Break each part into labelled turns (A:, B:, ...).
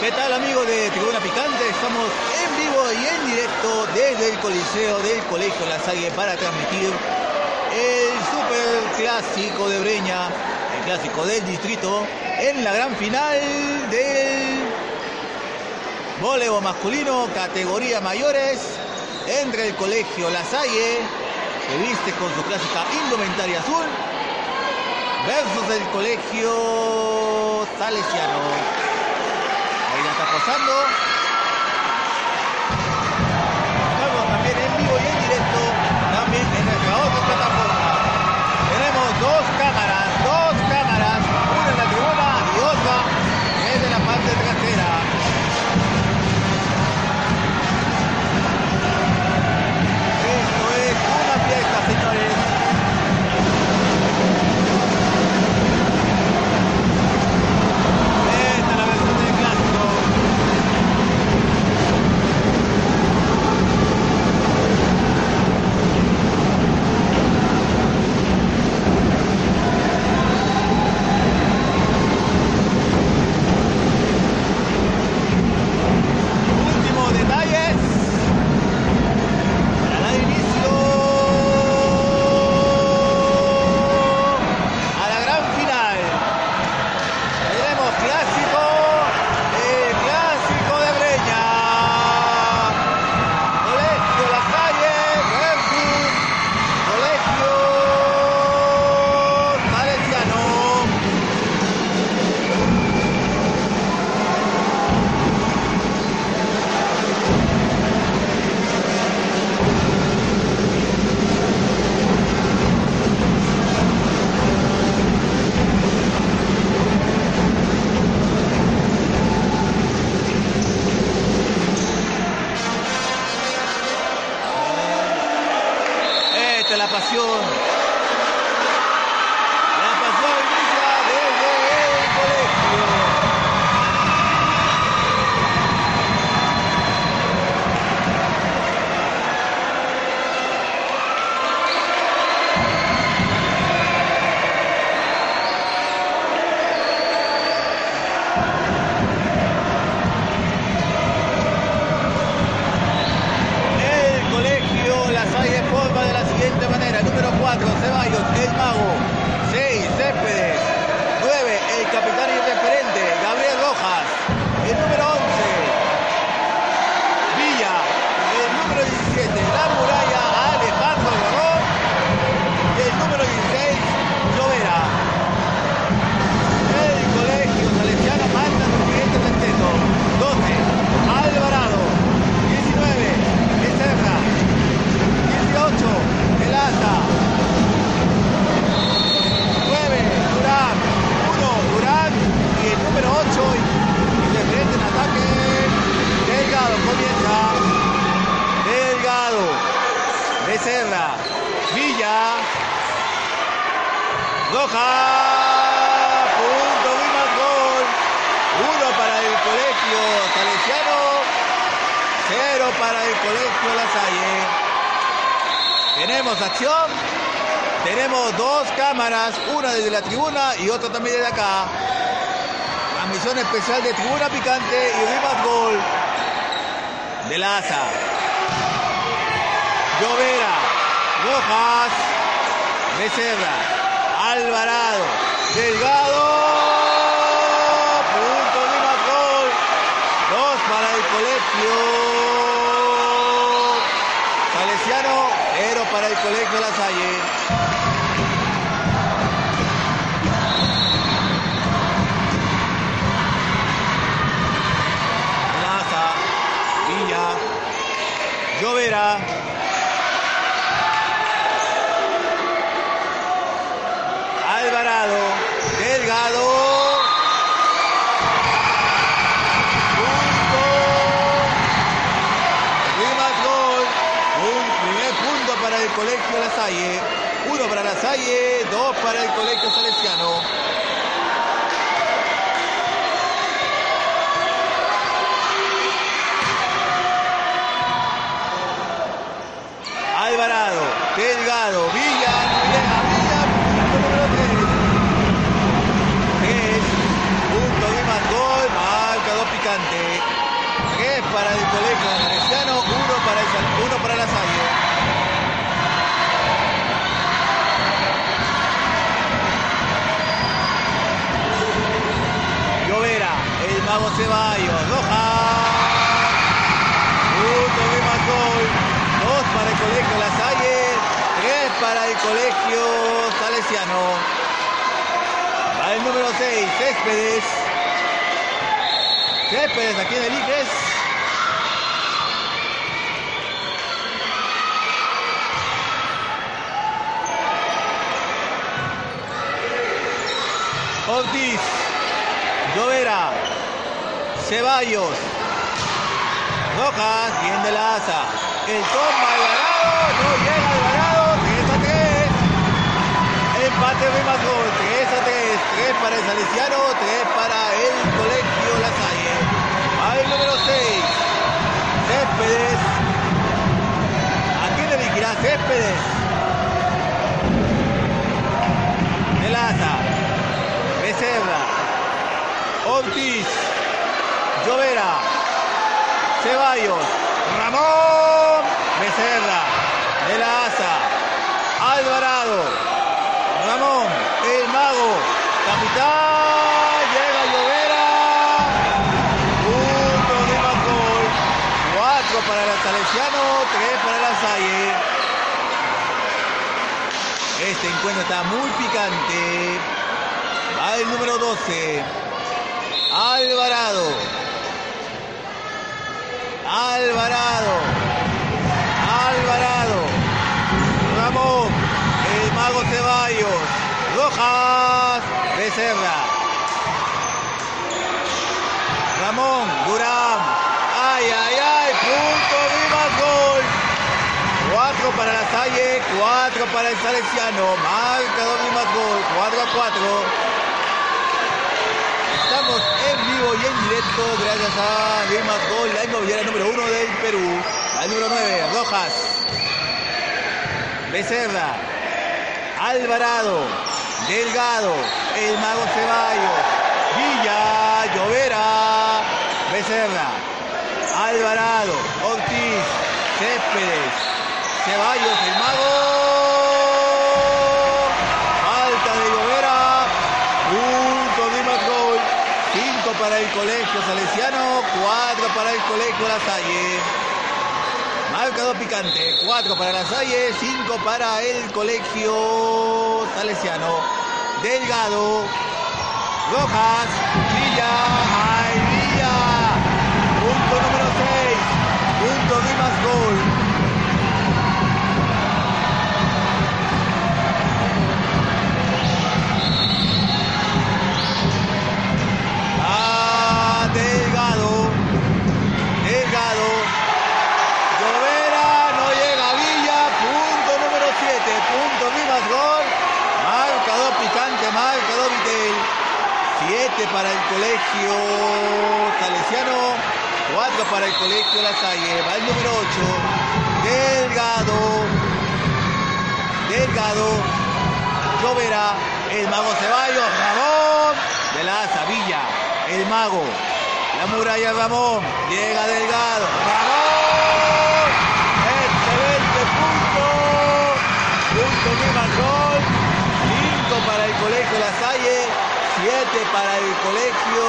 A: ¿Qué tal amigos de Tribuna Picante? Estamos en vivo y en directo desde el Coliseo del Colegio La Lasalle para transmitir el Super Clásico de Breña, el clásico del distrito, en la gran final del voleibol masculino categoría mayores entre el Colegio Lasalle, que viste con su clásica indumentaria azul, versus el Colegio Salesiano acosando. Becerra, Alvarado, Delgado. Alvarado, Delgado, Villa, Villa, Villa, número 3. Es punto de más gol, marcador picante. 3 para el colegio Andresiano, 1 para, el, uno para la Salle. Llovera, el mago Ceballos, Rojas. Colegio La Salle, tres para el colegio salesiano. Va el número 6, Céspedes. Céspedes, ¿a quién eliges? Ortiz, Llovera, Ceballos, Rojas, bien de la asa. El Alvarado, no llega Alvarado, 3 a 3. Empate de Macón, 3 a 3. 3 para el Salesiano, 3 para el Colegio La Salle. Va el número 6, Céspedes. ¿A quién dirigirá Céspedes? De la asa. Becerra, Ortiz, Llovera, Ceballos, Ramón, Becerra, de la Asa, Alvarado, Ramón, el mago, capitán, llega Llovera, punto de Macol, cuatro para el Salesiano, tres para la Salle. Este encuentro está muy picante. Va el número 12. Alvarado. Alvarado. Alvarado. El mago Ceballos. Rojas. Becerra. Ramón. Durán. Ay, ay, ay. Punto viva gol. Cuatro para la Salle, cuatro para el Salesiano. Marcador de gol. 4 a 4. Estamos en vivo y en directo gracias a Vilma Gol, la inmobiliaria número uno del Perú. Al número 9, Rojas. Becerra. Alvarado. Delgado. El Mago Ceballos. Villa. Llovera. Becerra. Alvarado. Ortiz. Céspedes. Ceballos. El Mago. Falta de Llovera. Punto de Macol. 5 para el colegio salesiano, 4 para el colegio La Marcador picante, 4 para La Salle, 5 para el colegio salesiano. Delgado, Rojas, Villa, 7 para el colegio salesiano. 4 para el colegio La Salle. Va el número 8. Delgado. Delgado. Llovera. El mago Ceballos. Ramón. De la Asa, Villa. El mago. La muralla Ramón. Llega Delgado. Ramón. Excelente punto. Punto Lima gol. 5 para el colegio La Salle. 7 para el colegio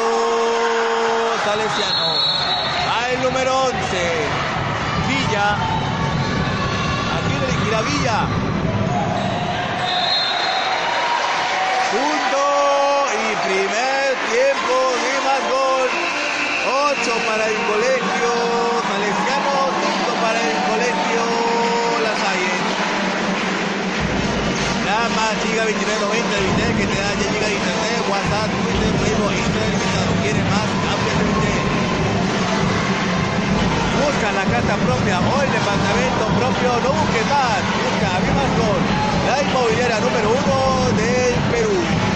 A: Salesiano. A el número 11. Villa. Aquí dirigirá Villa. Punto y primer tiempo de más gol. 8 para el colegio salesiano, 5 para el colegio La Salle. Giga 2990 de Vitel que te da ya llega internet, WhatsApp, Twitter, Facebook, Instagram, ilimitado. ¿Quieres más? Vitel. Busca la casa propia o el departamento propio, no busques más, busca a gol. La inmobiliaria número uno del Perú.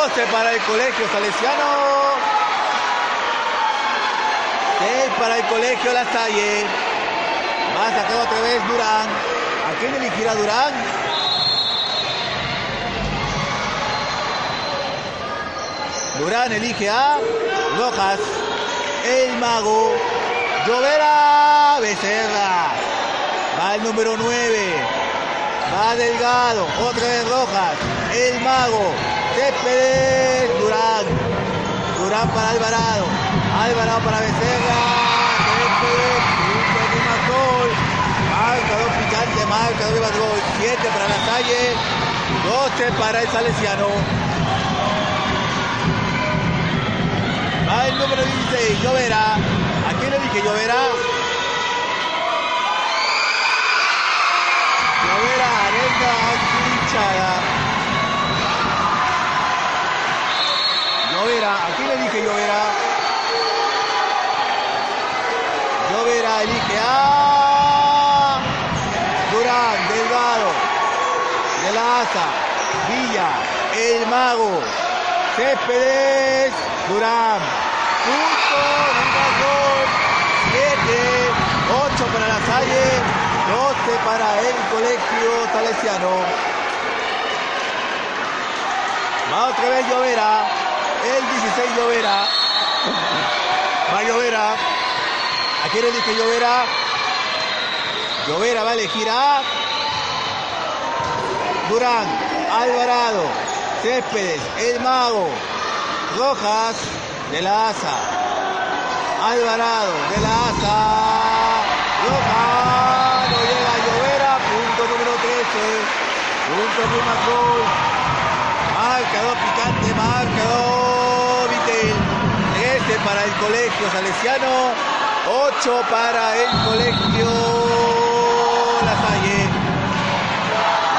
A: 12 para el colegio salesiano, 6 para el colegio La Salle, va a sacar otra vez Durán, ¿a quién elegirá Durán? Durán elige a Rojas, el mago, Llovera, Becerra. Va el número 9, va Delgado, otra vez Rojas, el mago, Céspedes, Durán. Durán para Alvarado, Alvarado para Becerra, Céspedes, de más gol. Marcador picante, marcador de más gol. 7 para la calle, 12 para el Salesiano. Va el número 16, Llovera. ¿A quién le dije Llovera? Llovera, arenga hinchada. Llovera, ¿a quién le dije Llovera? Llovera elige a Durán, Delgado, de la Asa, Villa, El Mago, Céspedes, Durán. Punto, gol. 7, 8 para la Salle, 12 para el colegio salesiano. Va otra vez Llovera, el 16 Llovera. Va Llovera. ¿A quién elige Llovera? Llovera va a elegir a Durán, Alvarado, Céspedes, El Mago, Rojas, de la Asa, Alvarado, de la Asa, Rojas, no llega Llovera, punto número 13, punto número gol, marcador picante, marcador para el colegio salesiano, 8 para el colegio La Salle.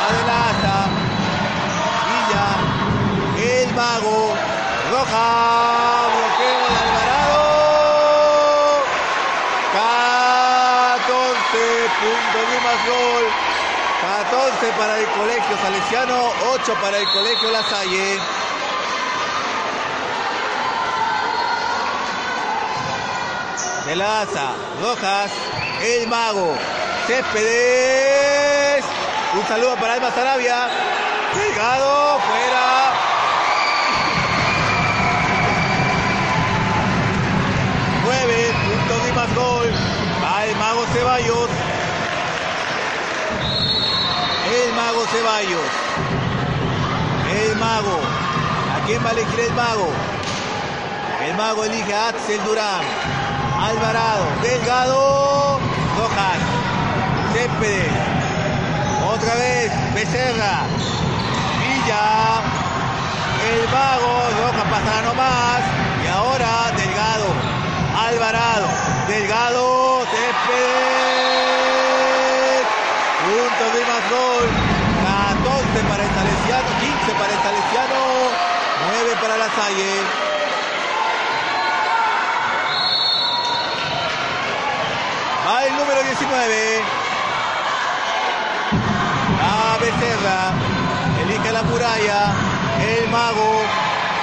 A: Adelanta, Villa, el mago, Roja, bloqueo de Alvarado. 14 puntos de más gol. 14 para el colegio salesiano, 8 para el colegio La Asa, Rojas, el mago, Céspedes. Un saludo para Alma Sarabia. Delgado, fuera. Nueve puntos de más gol. Va el mago Ceballos. El mago Ceballos. El mago. ¿A quién va a elegir el mago? El mago elige a Axel Durán. Alvarado. Delgado. Rojas. Céspedes. Otra vez. Becerra. Villa. El mago. Rojas pasará nomás. Y ahora Delgado. Alvarado. Delgado. Céspedes. Puntos de más gol. 14 para el Salesiano. 15 para el Salesiano. 9 para la Salle. Va el número 19. La Becerra. Elige la muralla. El mago.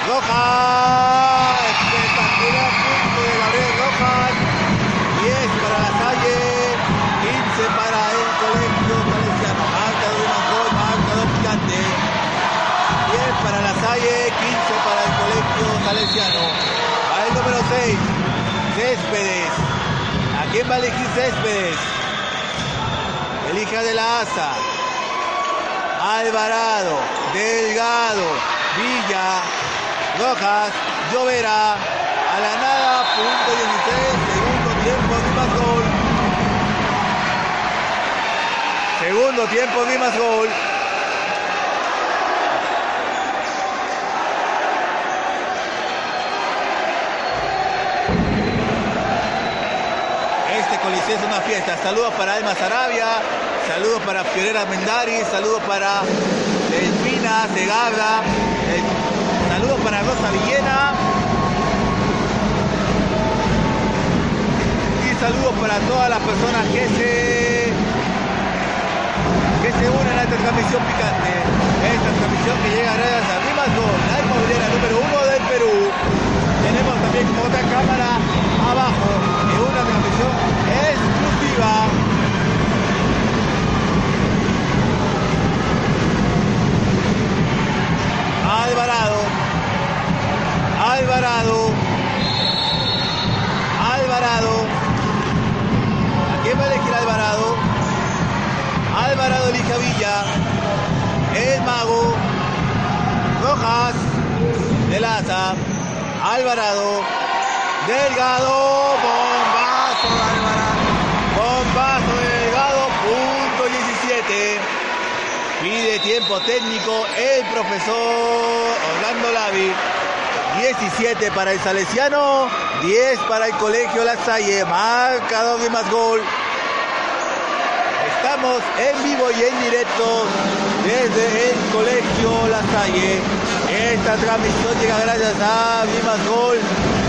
A: Rojas. Espectacular punto de Gabriel Rojas. 10 para la Salle. 15 para el colegio salesiano. Marca de un gol, marca dos gigantes. 10 para la Salle, 15 para el colegio salesiano. Va el número 6. Céspedes. ¿A quién va a elegir Céspedes? Elija de la Asa. Alvarado, Delgado, Villa, Rojas, Llovera, a la nada, punto 16, segundo tiempo, Dimas gol. Segundo tiempo, Dimas gol. Es una fiesta. Saludos para Alma Sarabia, saludos para Fiorera Mendari, saludos para Delfina Segarra, eh, saludos para Rosa Villena. Y saludos para todas las personas que se que se unen a esta transmisión picante. Esta transmisión que llega gracias a La inmobiliaria número uno del Perú. Tenemos también otra cámara abajo en una transmisión exclusiva. Alvarado. Alvarado. Alvarado. ¿A quién va a elegir Alvarado? Alvarado elige a Villa. El mago. Rojas. De Laza. Alvarado. Delgado. Bombazo de Alvarado. Bombazo de Delgado. Punto 17. Pide tiempo técnico el profesor Orlando Lavi. 17 para el Salesiano, 10 para el Colegio La Salle, marcador de más gol. Estamos en vivo y en directo desde el Colegio La Salle. Esta transmisión llega gracias a Vimas Gol,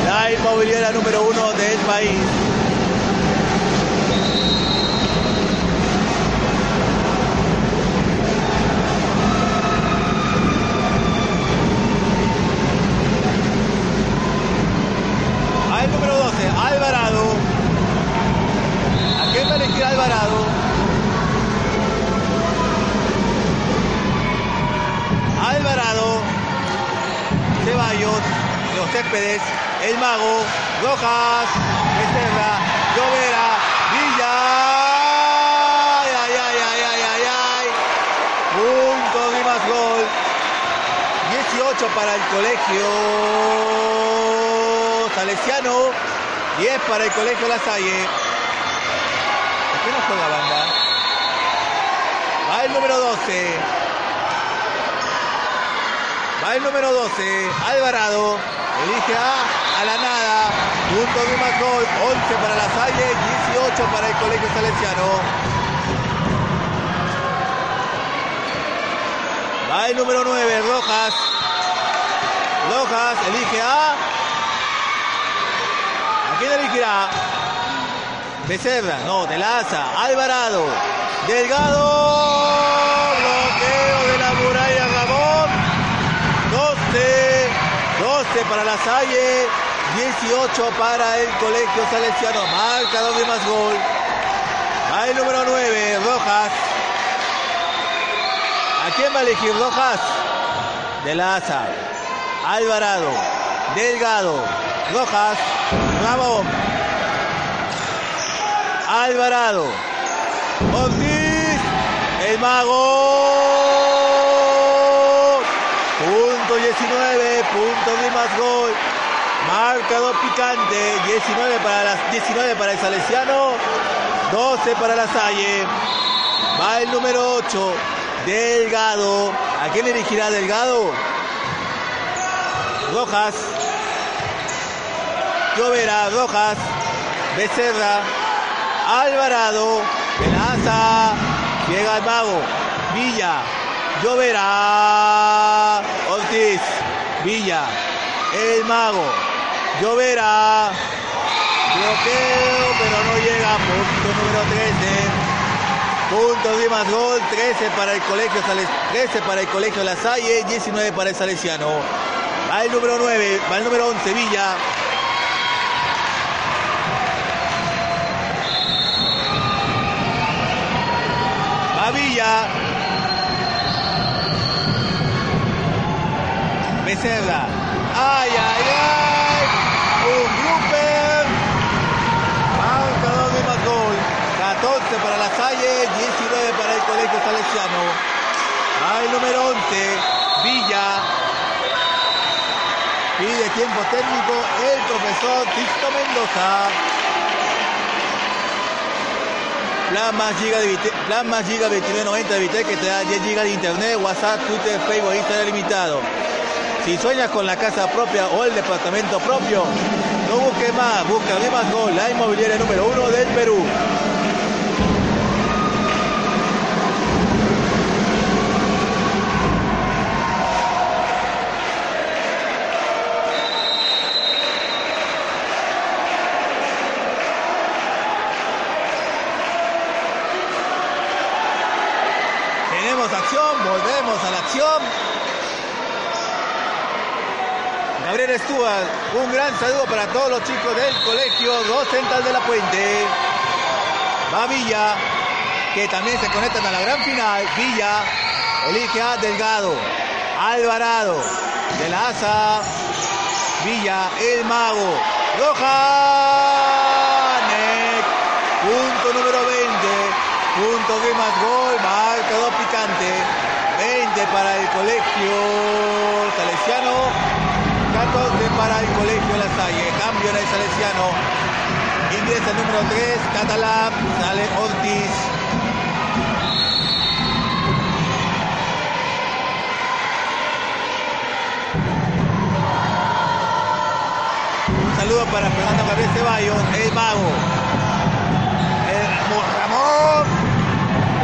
A: la inmobiliaria número uno del país. Céspedes, El Mago, Rojas, Becerra, Llovera, Villa. Ay, ay, ay, ay, ay, ay, ay. Punto de más gol. 18 para el colegio Salesiano, 10 para el colegio La Salle. ¿A qué nos juega banda? Va el número 12. Va el número 12, Alvarado. Elige a a la nada. Punto de más gol. 11 para la Salle, 18 para el Colegio Salesiano. Va el número 9, Rojas. Rojas elige a. ¿A quién elegirá? Becerra, no, de Laza, Alvarado, Delgado. Para la Salle, 18 para el Colegio Salesiano, marca doble más gol. El número 9, Rojas. ¿A quién va a elegir Rojas? De Laza, Alvarado, Delgado, Rojas, Ramón, Alvarado, Ortiz, el mago. Puntos de más gol. Marcador picante, 19 para, las, 19 para el Salesiano, 12 para la Salle. Va el número 8, Delgado. ¿A quién dirigirá Delgado? Rojas. Llovera, Rojas. Becerra. Alvarado. Pelaza. Llega el mago. Villa. Lloverá. Ortiz. Villa. El mago. Lloverá. Bloqueo, pero no llega. Punto número 13. Punto de más gol. 13 para el colegio 13 para el colegio La Salle. 19 para el Salesiano. Va el número 9. Va el número 11. Villa. Va Villa. Becerra. ¡Ay, ay, ay! Un blooper. Marcador de gol. 14 para la Salle, 19 para el Colegio Salesiano. Hay número 11, Villa. Pide tiempo técnico el profesor Tito Mendoza. Plan más giga de plan más giga 2990 de Vitel que te da 10 gigas de internet, WhatsApp, Twitter, Facebook, Instagram limitado. Si sueñas con la casa propia o el departamento propio, no busques más, busca más Gol, la inmobiliaria número uno del Perú. Tenemos acción, volvemos a la acción. Gabriel Un gran saludo para todos los chicos del colegio Central de la Puente. Va Villa, que también se conectan a la gran final. Villa elige a Delgado, Alvarado, de la Asa, Villa, el mago, Roja, punto número 20, punto de más gol, marcador picante, 20 para el colegio salesiano. 14 para el Colegio La Salle. Cambio en el Salesiano. Ingresa el número 3, Catalán. Sale Ortiz. Un saludo para Fernando Gabriel Ceballos, el mago. El Ramón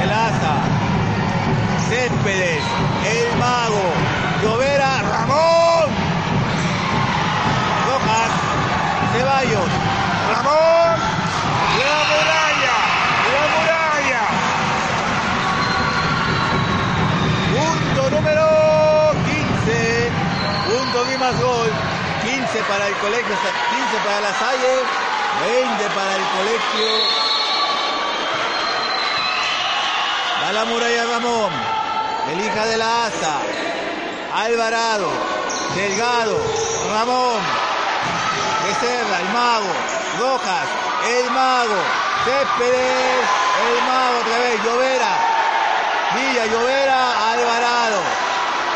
A: el Asa. Céspedes, el mago. Llovera, Ramón. Ceballos. Ramón. La muralla. La muralla. Punto número 15. Punto de más gol. 15 para el colegio, 15 para la Salle, 20 para el colegio. Va la muralla Ramón, el hija de la asa, Alvarado, Delgado, Ramón, Becerra, el mago, Rojas, el mago, Céspedes, el mago otra vez, Llovera, Villa, Llovera, Alvarado,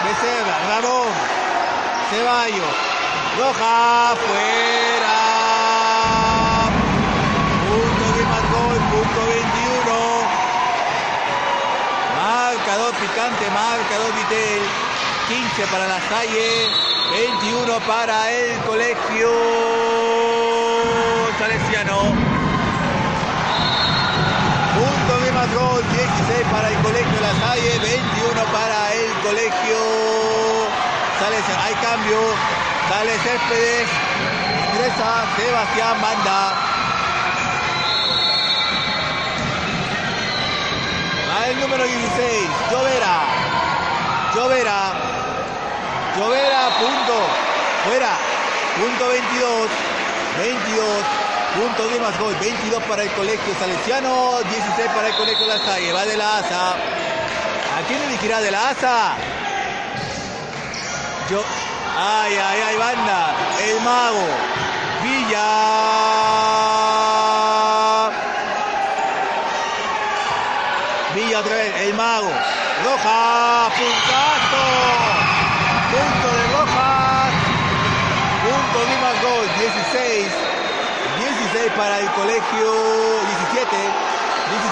A: Becerra, Ramón, Ceballos, Rojas, fuera. Punto más gol, punto 21. Marcador picante, marcador Vitel. 15 para la Salle, 21 para el colegio salesiano. Punto de gol, 16 para el colegio La Salle, 21 para el colegio salesiano. Hay cambio, sale Céspedes, ingresa Sebastián Banda. Va el número 16, Llovera. Llovera. Llovera, punto. Fuera. Punto 22. 22. Punto de más gol. 22 para el colegio salesiano. 16 para el colegio La Salle. Va de la ASA. ¿A quién elegirá de la ASA? Yo. Ay, ay, ay, banda. El mago. Villa. Villa otra vez. El mago. Roja. Puntazo. Punto de Rojas. Punto de más gol. 16. 16 para el colegio. 17.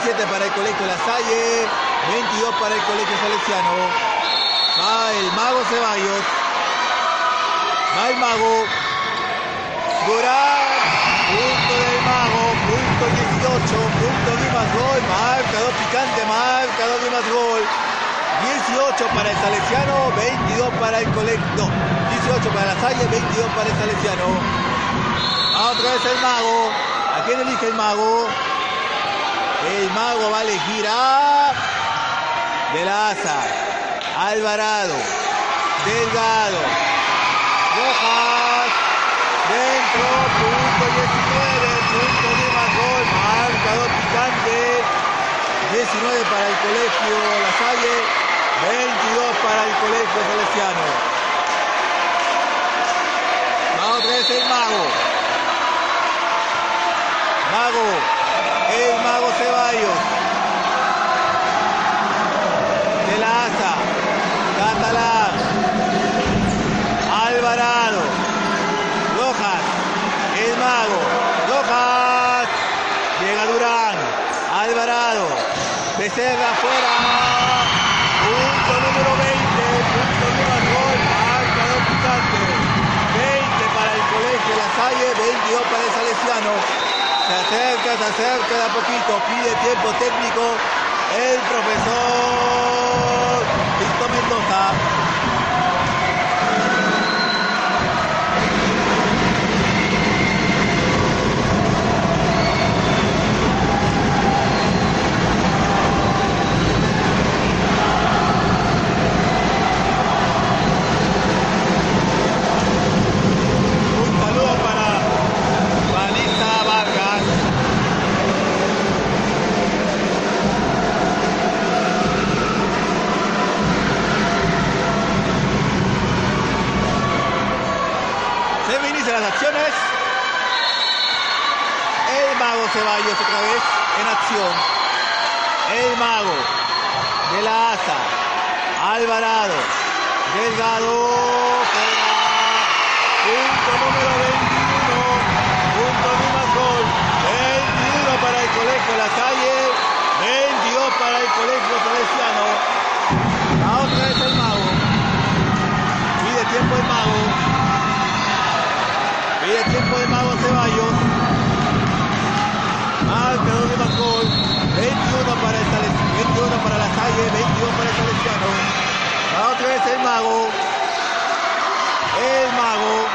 A: 17 para el colegio La Salle. 22 para el colegio Salesiano. Va el mago Ceballos. Va el mago. Durán. Punto del mago. Punto 18. Punto de más gol. Marcador picante. Marcador de más gol. 18 para el Salesiano, 22 para el colegio. No, 18 para la Salle, 22 para el Salesiano. Ah, otra vez el mago. ¿A quién elige el mago? El mago va a elegir a. De la Asa, Alvarado, Delgado, Rojas, dentro, punto 19, punto de más gol, marcador picante. 19 para el colegio La Salle, 22 para el colegio Salesiano. Va otra el mago. Mago, el mago Ceballos. De la Asa, Catalán, Alvarado, Rojas, el mago, Rojas, llega Durán, Alvarado, Becerra afuera. Punto número 20. Punto número gol. Marcador picante. 20 para el colegio La 22 para el Salesiano. Se acerca, se acerca de a poquito. Pide tiempo técnico. El profesor Víctor Mendoza. Un saludo para Vanessa Vargas. Se inician las acciones. El mago Ceballos otra vez en acción. El mago de la Asa. Alvarado. Delgado. fuera. Punto número 21. Punto más gol. 21 para el colegio La Salle. 22 para el colegio Salesiano. La otra es el mago. Pide tiempo el mago. Pide tiempo gol. 21 para, el Sales- 21 para la Salle. 22 para el Salesiano. La otra es el mago. El mago.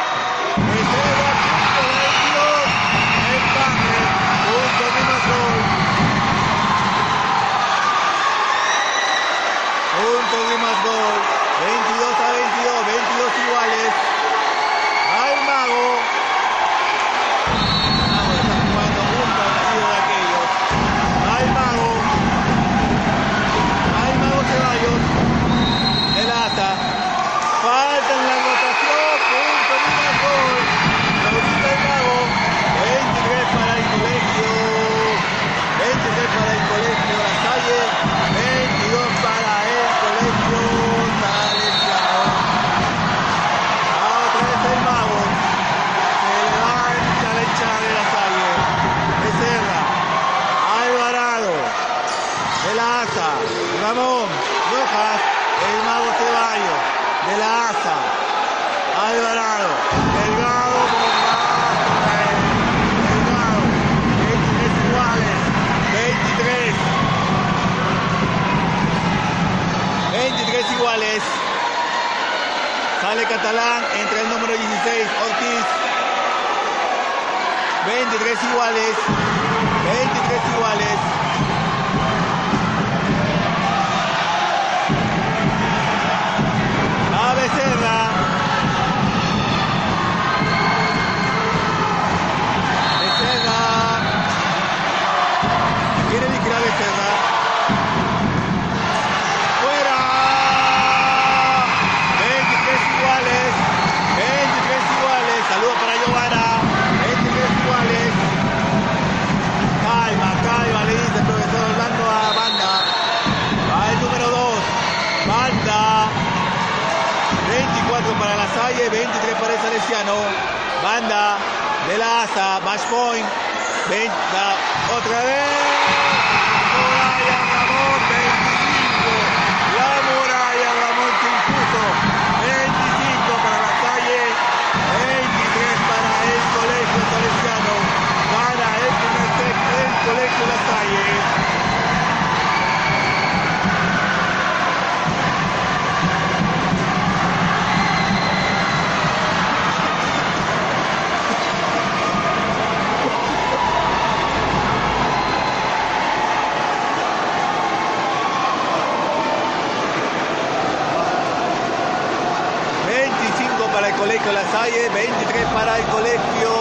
A: Salle, 23 para el colegio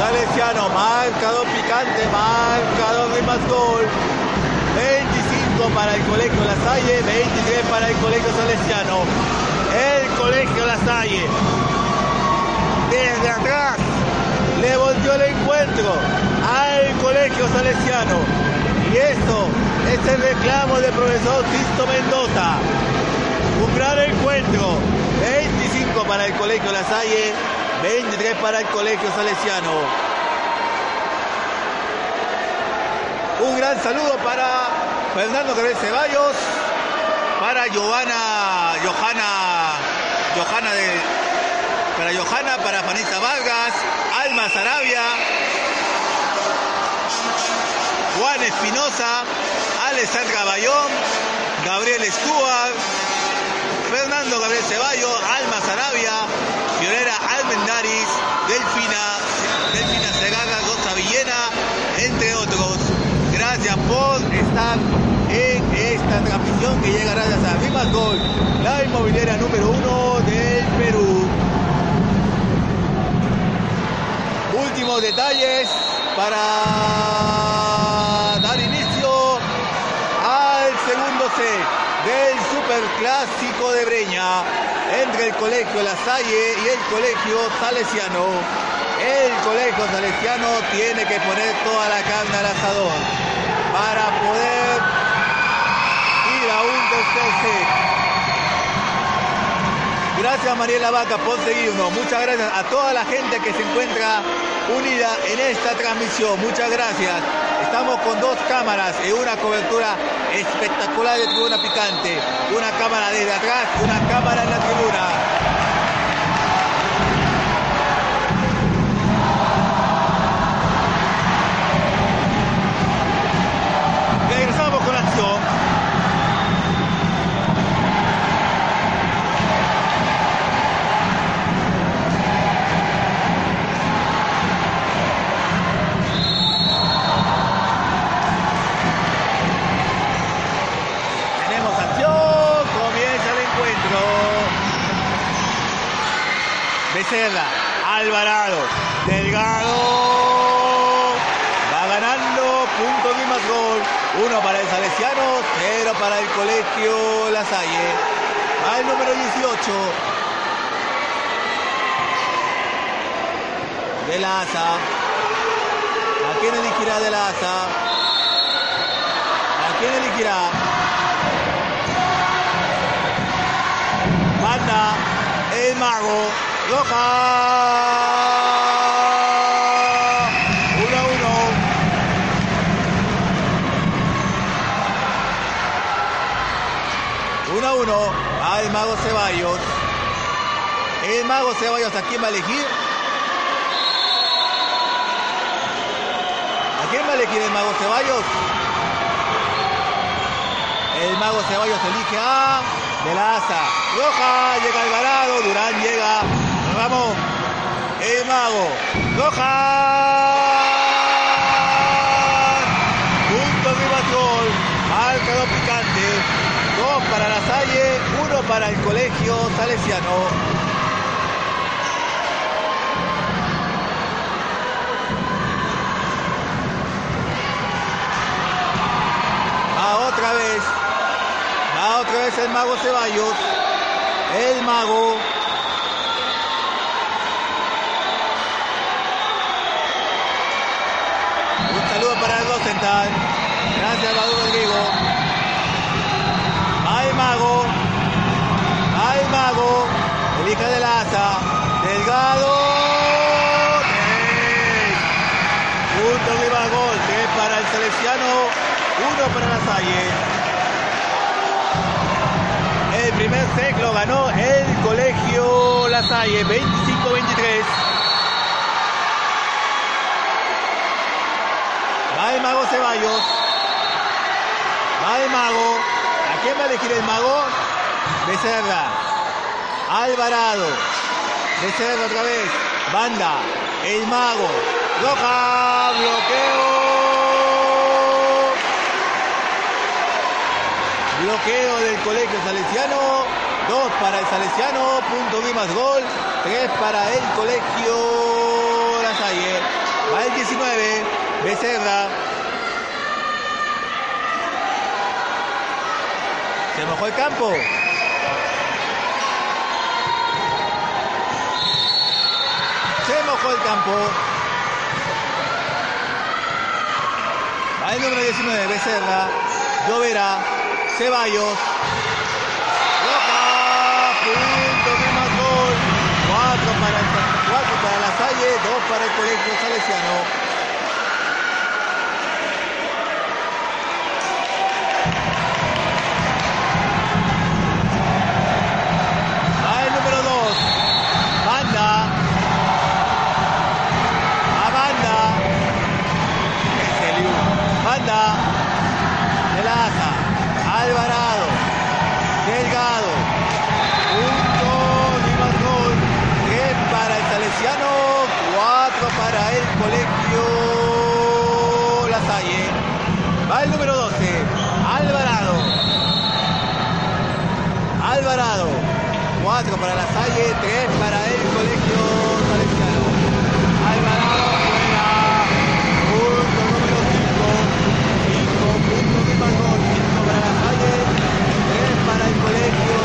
A: Salesiano, marcador picante, marcador de más gol, 25 para el colegio La Salle, 23 para el colegio Salesiano, el colegio La Salle, desde atrás le volvió el encuentro al colegio Salesiano y esto es el reclamo del profesor Cristo Mendoza. Un gran encuentro. 25 para el Colegio La Salle, 23 para el Colegio Salesiano. Un gran saludo para Fernando Gabriel Ceballos, para Giovanna, Johanna, Johanna de, para Johanna, para Fanita Vargas, Alma Sarabia, Juan Espinosa, Alessandra Bayón, Gabriel Stuart, Fernando Gabriel Ceballos, Alma Sarabia, Fiorera Almendaris, Delfina, Delfina Segaga, Rosa Villena, entre otros. Gracias por estar en esta transmisión que llega gracias a Rimas Gol, la inmobiliaria número uno del Perú. Últimos detalles para dar inicio al segundo set del Superclásico Breña entre el Colegio La Salle y el Colegio Salesiano. El Colegio Salesiano tiene que poner toda la carne al asador para poder ir a un set. Gracias Mariela Vaca por seguirnos. Muchas gracias a toda la gente que se encuentra unida en esta transmisión. Muchas gracias. Estamos con dos cámaras y una cobertura espectacular de tribuna picante. Una cámara desde atrás, una cámara en la tribuna. De la quién elegirá? Manda el mago. Roja. 1 a 1. 1 a 1. Al mago Ceballos. El mago Ceballos, ¿a quién va a elegir? ¿A quién va a elegir el mago Ceballos? El mago Ceballos elige a de la asa. Roja, llega Alvarado, Durán llega, Ramón, el mago, Roja. Punto de gol, marca dos picante, dos para la Salle, uno para el colegio salesiano. Otra vez otra vez el mago Ceballos. El mago. Un saludo para el Rosenthal. Gracias, Raúl Rodrigo. Al mago. Al mago. El hija de Laza. Delgado. Punto de gol. Que para el Celestiano. Para la Salle primer set lo ganó el Colegio La Salle, 25-23. Va el mago Ceballos. Va el mago. ¿A quién va a elegir el mago? Becerra. Alvarado. Becerra otra vez. Banda. El mago. Roja. Bloqueo. Bloqueo del colegio salesiano. Dos para el salesiano. Punto de más gol. Tres para el colegio La Salle. Va el 19. Becerra. Se mojó el campo. Se mojó el campo. Va el número 19, Becerra. Llovera. Ceballos. Punto de gol. Cuatro para, cuatro para la Salle, dos para el Colegio Salesiano. El número 12, Alvarado. Alvarado. 4 para la Salle, 3 para el Colegio Salesiano. Alvarado fuera. Punto número 5. 5 puntos de gol. 5 para la Salle, 3 para el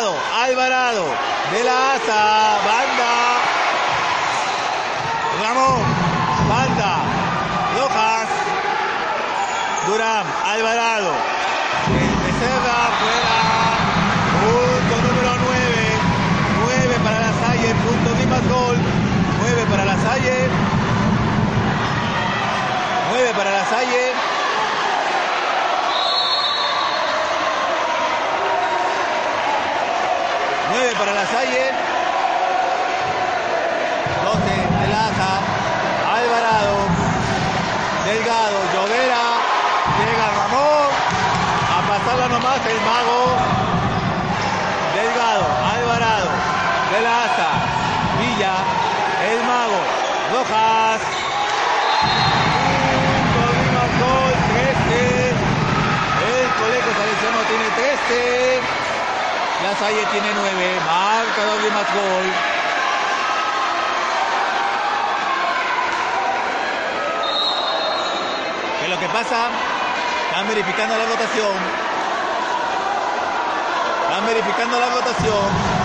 A: Alvarado, Alvarado, de la asa, banda. Ramón, banda, Rojas, Durán, Alvarado, el Becerra fuera, punto número 9, 9 para la Salle, punto de más gol, 9 para la Salle, 9 para la Salle. 9 para la Salle. Dote, Telaza, Alvarado, Delgado, Llovera, llega Ramón, a pasarla nomás el mago. Delgado, Alvarado, Telaza, Villa, el mago, Rojas. Gol 13. El colegio salesiano tiene 13. Salle tiene nueve. Marca doble más gol. ¿Qué lo que pasa? Están verificando la votación. Están verificando la votación.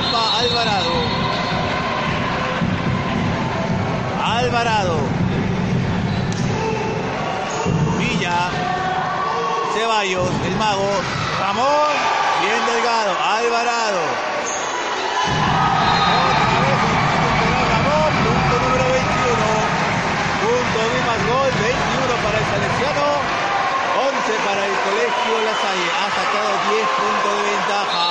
A: El Tomba Alvarado. Alvarado. Villa. Ceballos, el mago. Ramón, bien delgado. Alvarado. Otra vez Ramón, punto número 21. Punto de más gol, 21 para el Salesiano para el colegio La Salle. Ha sacado 10 puntos de ventaja.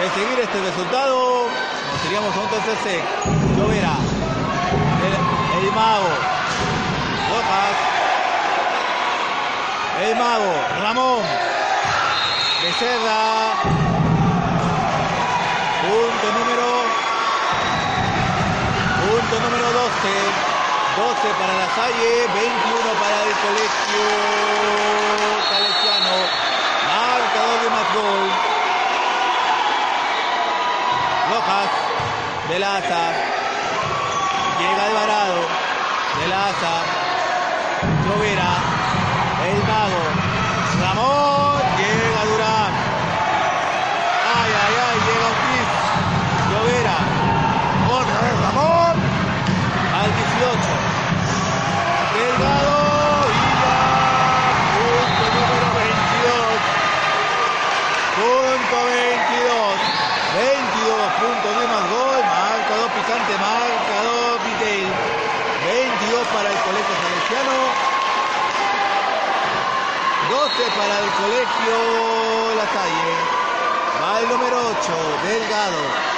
A: De seguir este resultado, nos iríamos a un tercer. Llovera. El, el mago. Rojas. El mago. Ramón. Becerra. Punto número. Punto número 12. 12 para la Salle, 21 para el colegio salesiano. Marcador de más gol. Rojas, de Laza. Llega Alvarado, de Laza. Llovera, el mago. Ramón, llega Durán. Ay, ay, ay, llega Ortiz. Llovera. Otra vez Ramón. Al 18. Delgado y punto número 22. Punto 22. 22 puntos de más gol. Marcador picante, marcador Pitel. 22 para el colegio salesiano. 12 para el colegio La Calle. Va el número 8, Delgado.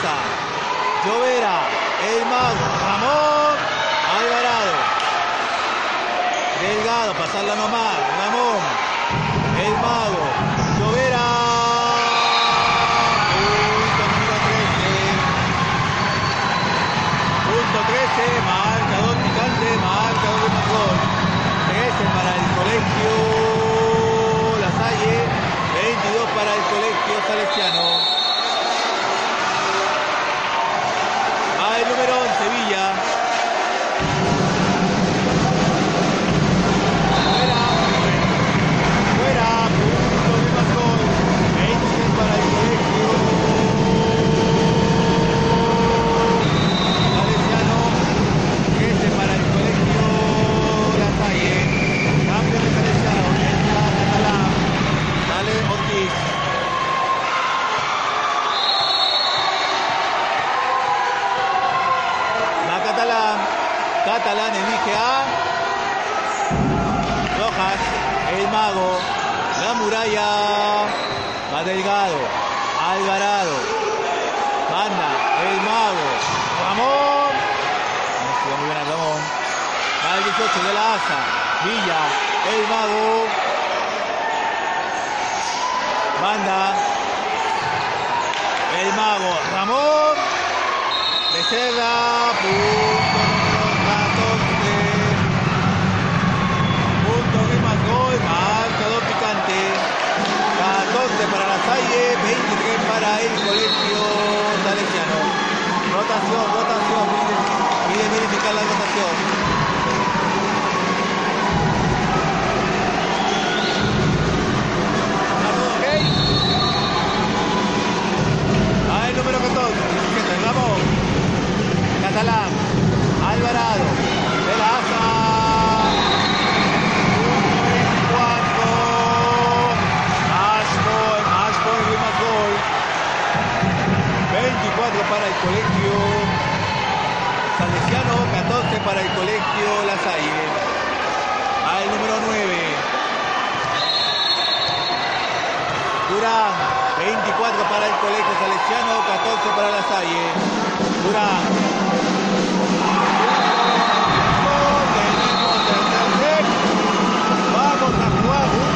A: Plaza, Llovera, el Mau, Ramón, Alvarado. Delgado, pasarla nomás, Ramón, el Mago, Llovera. Punto 13, marca marcador picante, marcador de mejor. 13 para el colegio Lasalle, 22 para el colegio Salesiano. número en Sevilla. Celaya. Va Delgado. Alvarado. Manda el mago. Ramón. Estuvo muy bien el Ramón. Va el 18 de la asa. Villa. El mago. Manda. El mago. Ramón. Becerra. Pum. votación, votación, mire, mire la votación. Número 14, Catalán, Alvarado, 24 para el colegio Salesiano, 14 para el colegio Las Aires. Al ah, número 9. Durán, 24 para el colegio Salesiano, 14 para Las Aires. Durán. Vamos a jugar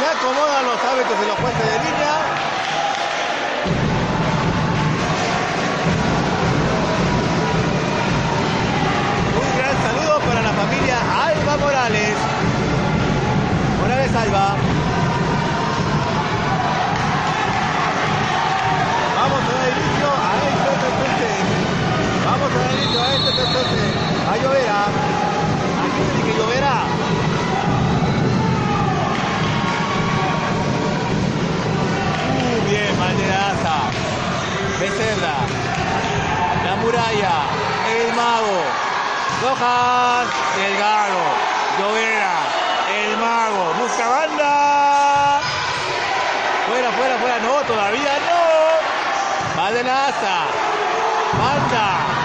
A: Se acomodan los hábitos y los jueces de línea. Un gran saludo para la familia Alba Morales. Morales Alba. Vamos a dar inicio a este tercer Vamos a dar inicio a este tercer A lloverá. Aquí tiene que lloverá. Becerra. La muralla. El mago. Rojas. Delgado. Llovera. El mago. Busca banda. Fuera, fuera, fuera. No, todavía no. Badenaza. Banda.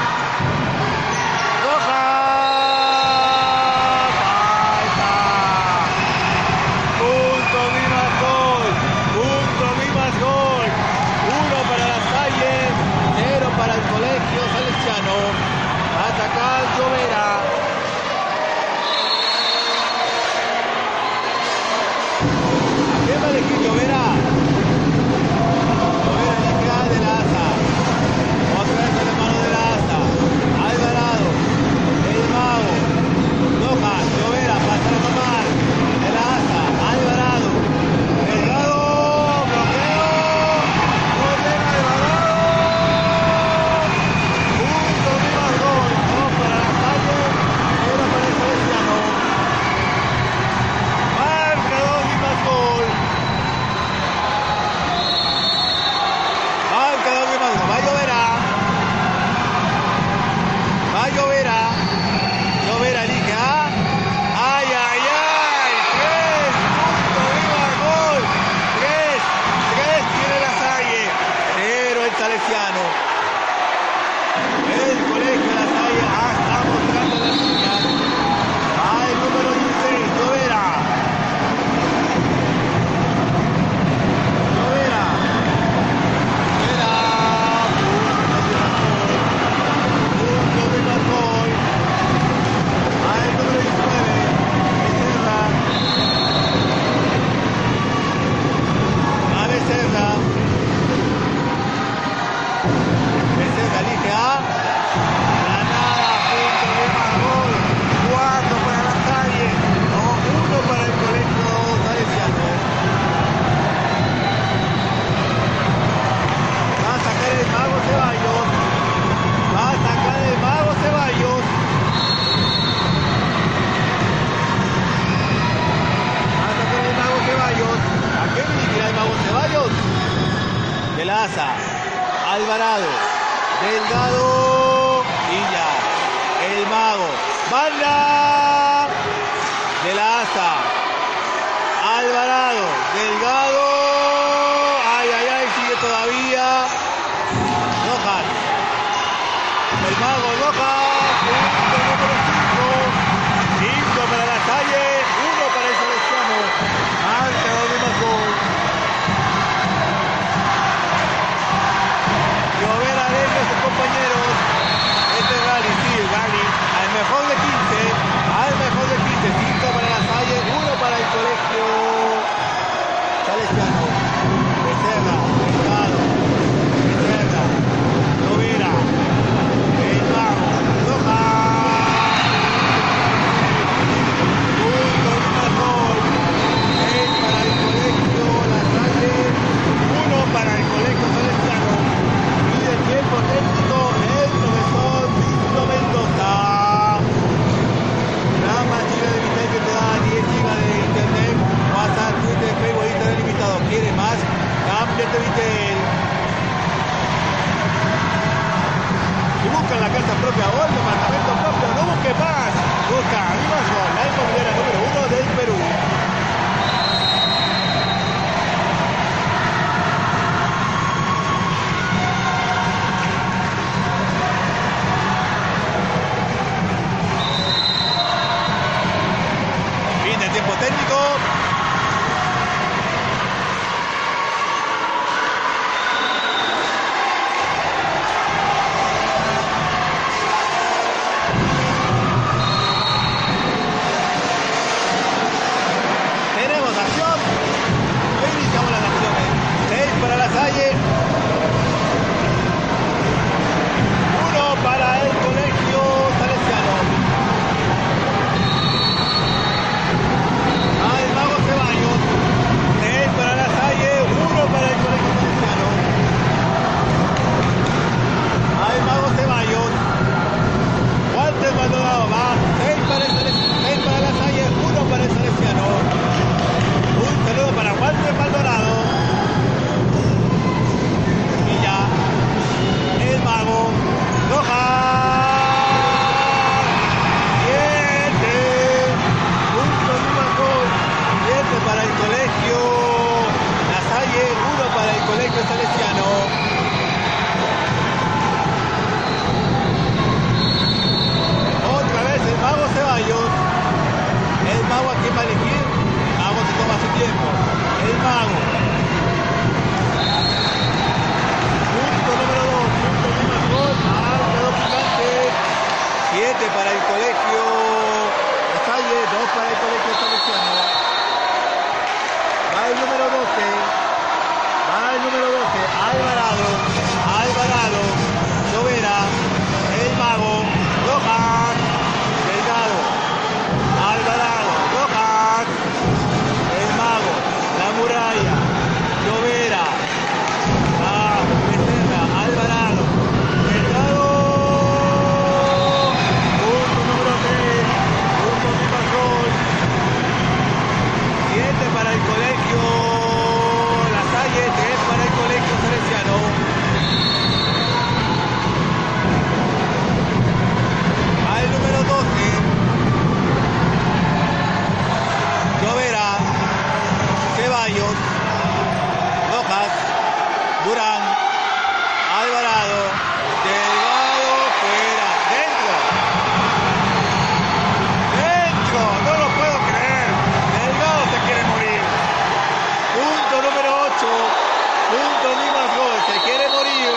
A: puntos ni más gol. Se quiere morir.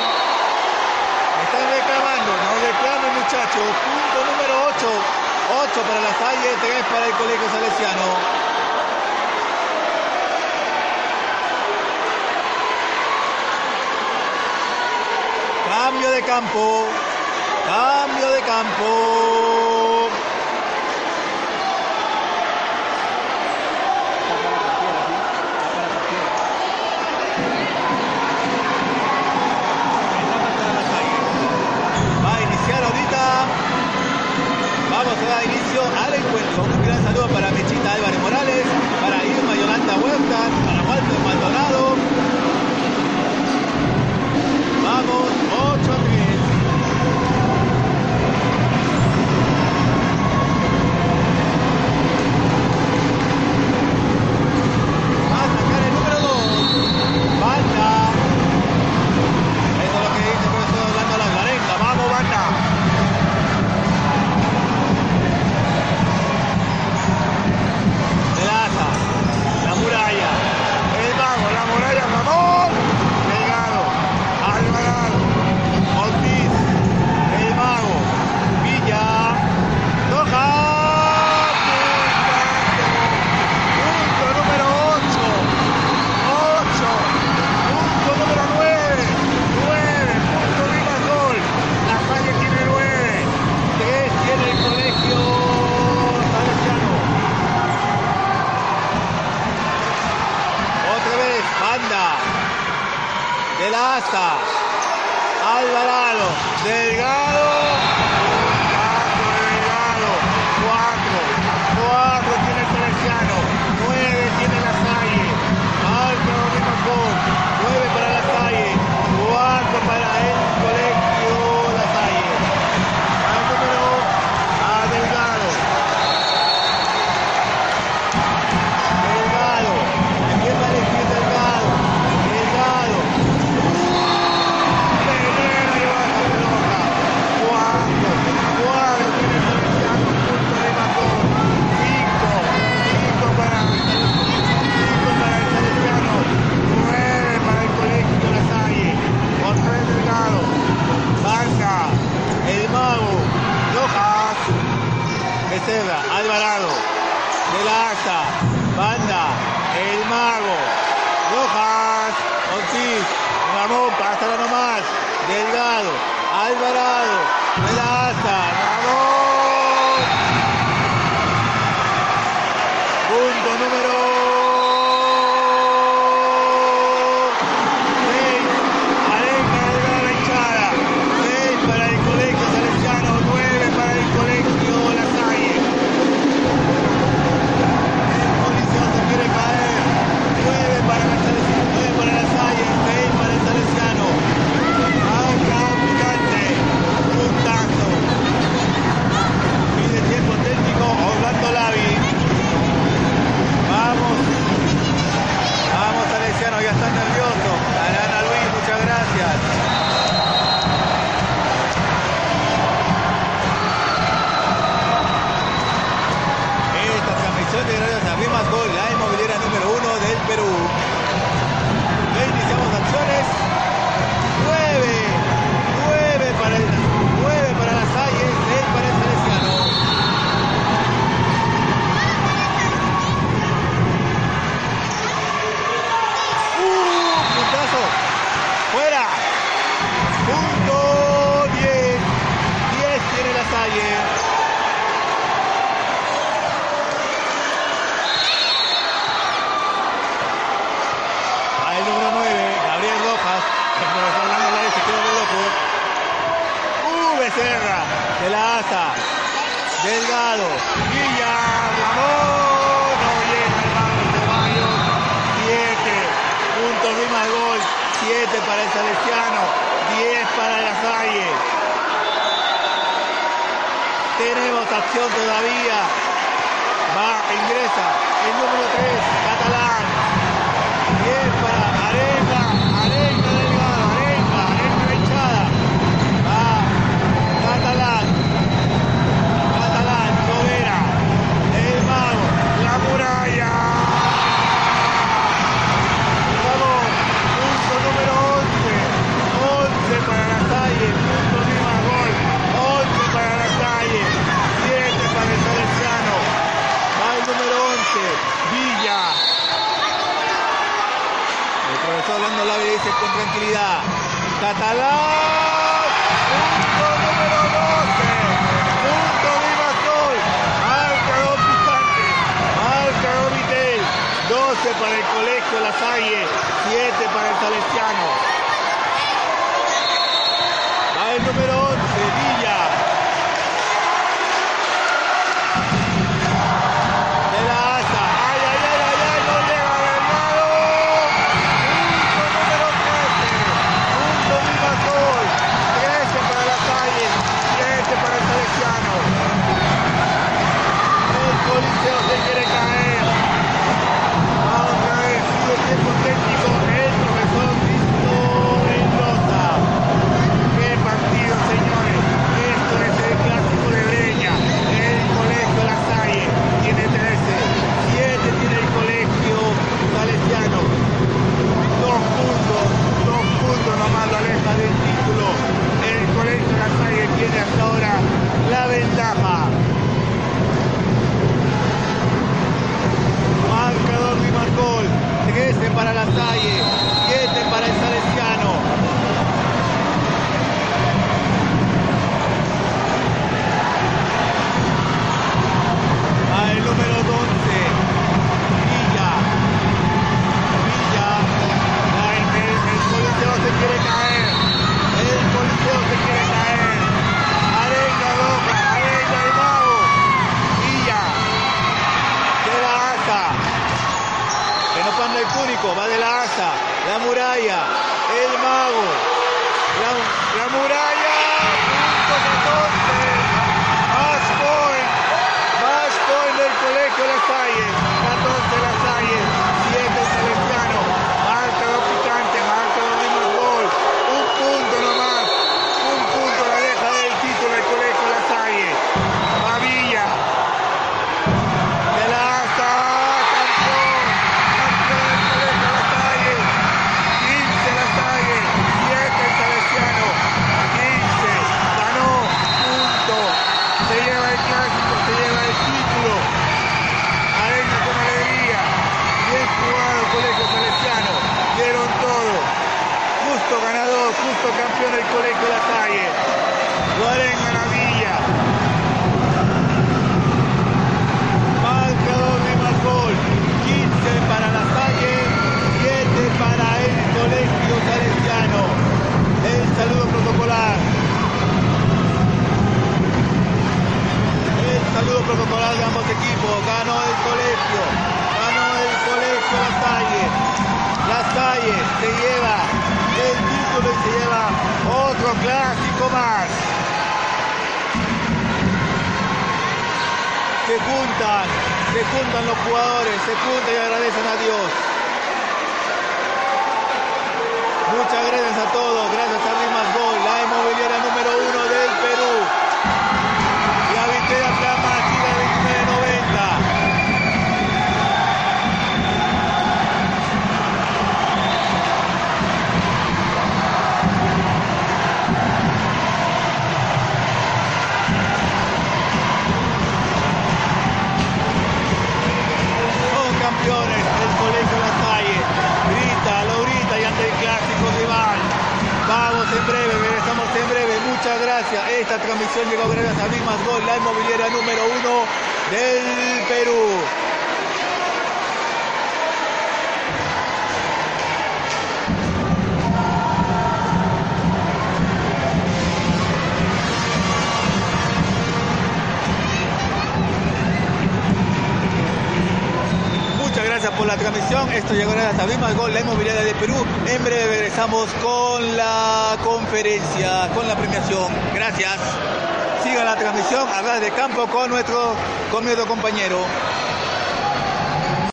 A: Están reclamando. No reclamen, muchachos. Punto número 8. 8 para la falla 3 para el colegio salesiano. Cambio de campo. Cambio de campo. Vamos a dar inicio al encuentro. Un gran saludo para Mechita Álvarez Morales.